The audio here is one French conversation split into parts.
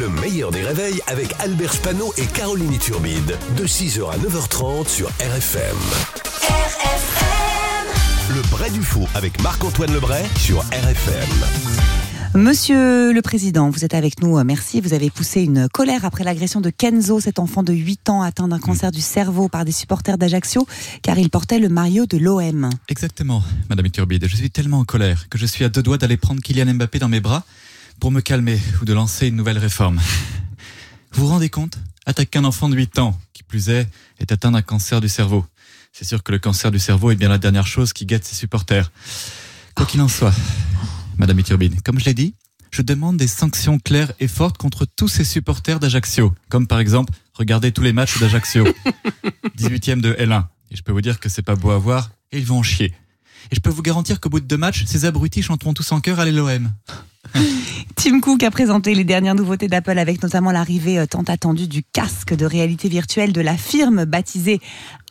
Le meilleur des réveils avec Albert Spano et Caroline Turbide. De 6h à 9h30 sur RFM. RFM. Le Bray du Faux avec Marc-Antoine Lebray sur RFM. Monsieur le Président, vous êtes avec nous, merci. Vous avez poussé une colère après l'agression de Kenzo, cet enfant de 8 ans atteint d'un cancer du cerveau par des supporters d'Ajaccio, car il portait le maillot de l'OM. Exactement, Madame Iturbide. Je suis tellement en colère que je suis à deux doigts d'aller prendre Kylian Mbappé dans mes bras pour me calmer ou de lancer une nouvelle réforme. Vous vous rendez compte? Attaquer un enfant de 8 ans, qui plus est, est atteint d'un cancer du cerveau. C'est sûr que le cancer du cerveau est bien la dernière chose qui guette ses supporters. Quoi qu'il en soit, Madame Iturbide, comme je l'ai dit, je demande des sanctions claires et fortes contre tous ces supporters d'Ajaccio. Comme par exemple, regardez tous les matchs d'Ajaccio. 18e de L1. Et je peux vous dire que c'est pas beau à voir et ils vont en chier. Et je peux vous garantir qu'au bout de deux matchs, ces abrutis chanteront tous en chœur à l'OM. Tim Cook a présenté les dernières nouveautés d'Apple avec notamment l'arrivée euh, tant attendue du casque de réalité virtuelle de la firme baptisée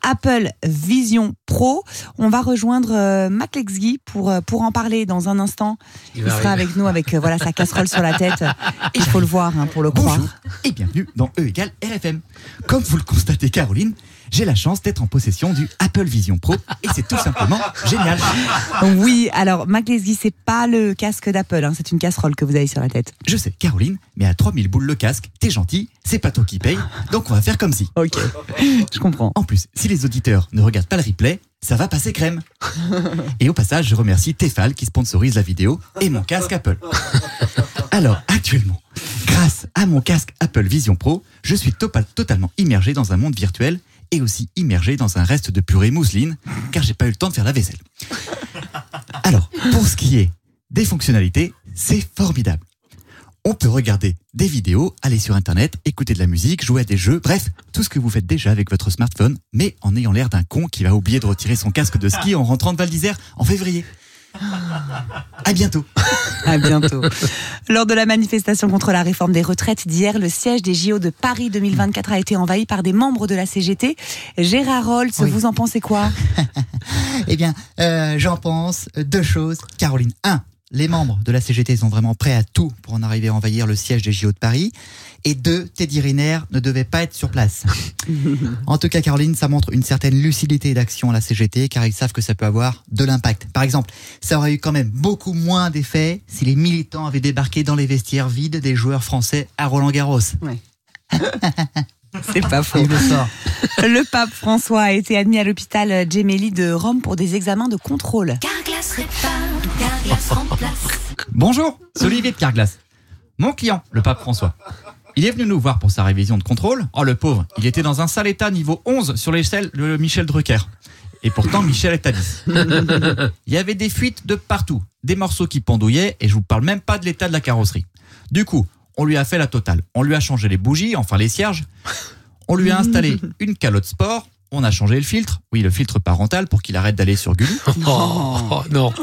Apple Vision Pro. On va rejoindre euh, Mac Lexguy pour, euh, pour en parler dans un instant. Il, sera avec nous avec voilà sa casserole sur la tête. Il faut le voir hein, pour le croire. Bonjour et bienvenue dans E égale RFM. Comme vous le constatez Caroline, j'ai la chance d'être en possession du Apple Vision Pro et c'est tout simplement génial. Oui, alors Mac c'est pas le casque d'Apple, hein, c'est une casserole que vous avez sur la tête. Je sais Caroline, mais à 3000 boules le casque, t'es gentil, c'est pas toi qui paye, donc on va faire comme si. Ok, je comprends. En plus, si les auditeurs ne regardent pas le replay, ça va passer crème. Et au passage, je remercie Tefal qui sponsorise la vidéo et mon casque Apple. Alors, actuellement, grâce à mon casque Apple Vision Pro, je suis topa- totalement immergé dans un monde virtuel et aussi immergé dans un reste de purée mousseline, car j'ai pas eu le temps de faire la vaisselle. Alors, pour ce qui est des fonctionnalités, c'est formidable. On peut regarder des vidéos, aller sur Internet, écouter de la musique, jouer à des jeux, bref, tout ce que vous faites déjà avec votre smartphone, mais en ayant l'air d'un con qui va oublier de retirer son casque de ski en rentrant de Val d'Isère en février. À bientôt. À bientôt. Lors de la manifestation contre la réforme des retraites d'hier, le siège des JO de Paris 2024 a été envahi par des membres de la CGT. Gérard Oui. vous en pensez quoi? Eh bien, euh, j'en pense deux choses. Caroline, un, les membres de la CGT sont vraiment prêts à tout pour en arriver à envahir le siège des JO de Paris. Et deux, Teddy Riner ne devait pas être sur place. en tout cas, Caroline, ça montre une certaine lucidité d'action à la CGT, car ils savent que ça peut avoir de l'impact. Par exemple, ça aurait eu quand même beaucoup moins d'effet si les militants avaient débarqué dans les vestiaires vides des joueurs français à Roland Garros. C'est pas faux. Le sort. Le pape François a été admis à l'hôpital Gemelli de Rome pour des examens de contrôle. Carglass répare, Carglass remplace. Bonjour, c'est Olivier de Carglass. Mon client, le pape François. Il est venu nous voir pour sa révision de contrôle. Oh le pauvre, il était dans un sale état niveau 11 sur l'échelle de Michel Drucker. Et pourtant, Michel est à 10. Il y avait des fuites de partout, des morceaux qui pendouillaient, et je vous parle même pas de l'état de la carrosserie. Du coup, on lui a fait la totale. On lui a changé les bougies, enfin les cierges. On lui a installé une calotte sport. On a changé le filtre, oui, le filtre parental pour qu'il arrête d'aller sur Gulu. Oh, non.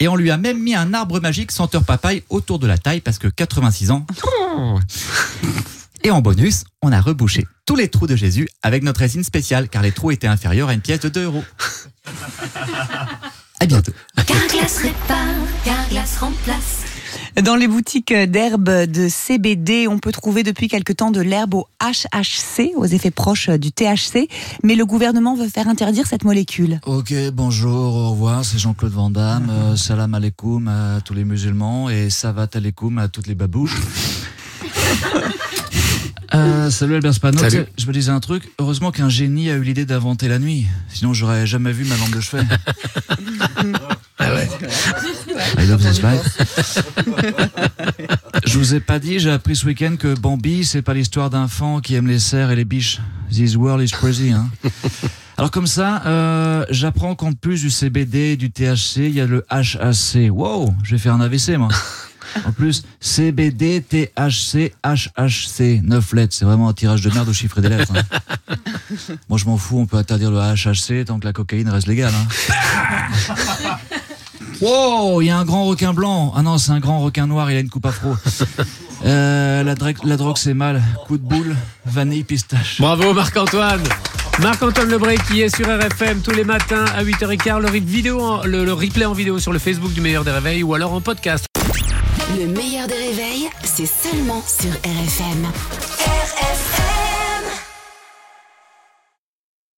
Et on lui a même mis un arbre magique senteur papaye autour de la taille parce que 86 ans. Et en bonus, on a rebouché tous les trous de Jésus avec notre résine spéciale car les trous étaient inférieurs à une pièce de 2 euros. À bientôt. Répare, remplace. Dans les boutiques d'herbes de CBD, on peut trouver depuis quelque temps de l'herbe au HHC, aux effets proches du THC, mais le gouvernement veut faire interdire cette molécule. Ok, bonjour, au revoir, c'est Jean-Claude Van Damme. euh, salam alaikum à tous les musulmans et savat alaikum à toutes les babouches. Euh, salut Albert Spano, Salut. Je me disais un truc, heureusement qu'un génie a eu l'idée d'inventer la nuit, sinon j'aurais jamais vu ma lampe de chevet. Ouais. I love this life. Je vous ai pas dit, j'ai appris ce week-end que Bambi, c'est pas l'histoire d'enfants qui aiment les cerfs et les biches. This world is crazy, hein. Alors comme ça, euh, j'apprends qu'en plus du CBD du THC, il y a le HAC. Wow, je vais faire un AVC, moi. En plus, CBD, THC, HHC, 9 lettres. C'est vraiment un tirage de merde au chiffre des lettres. hein. Moi, je m'en fous, on peut interdire le HHC tant que la cocaïne reste légale. Hein. Wow, il y a un grand requin blanc. Ah non, c'est un grand requin noir, il a une coupe afro. Euh, la, drogue- la drogue, c'est mal. Coup de boule, vanille, pistache. Bravo Marc-Antoine Marc-Antoine Lebray qui est sur RFM tous les matins à 8h15, le, rip- vidéo en- le- le replay en vidéo sur le Facebook du meilleur des réveils ou alors en podcast. Le meilleur des réveils, c'est seulement sur RFM. RFM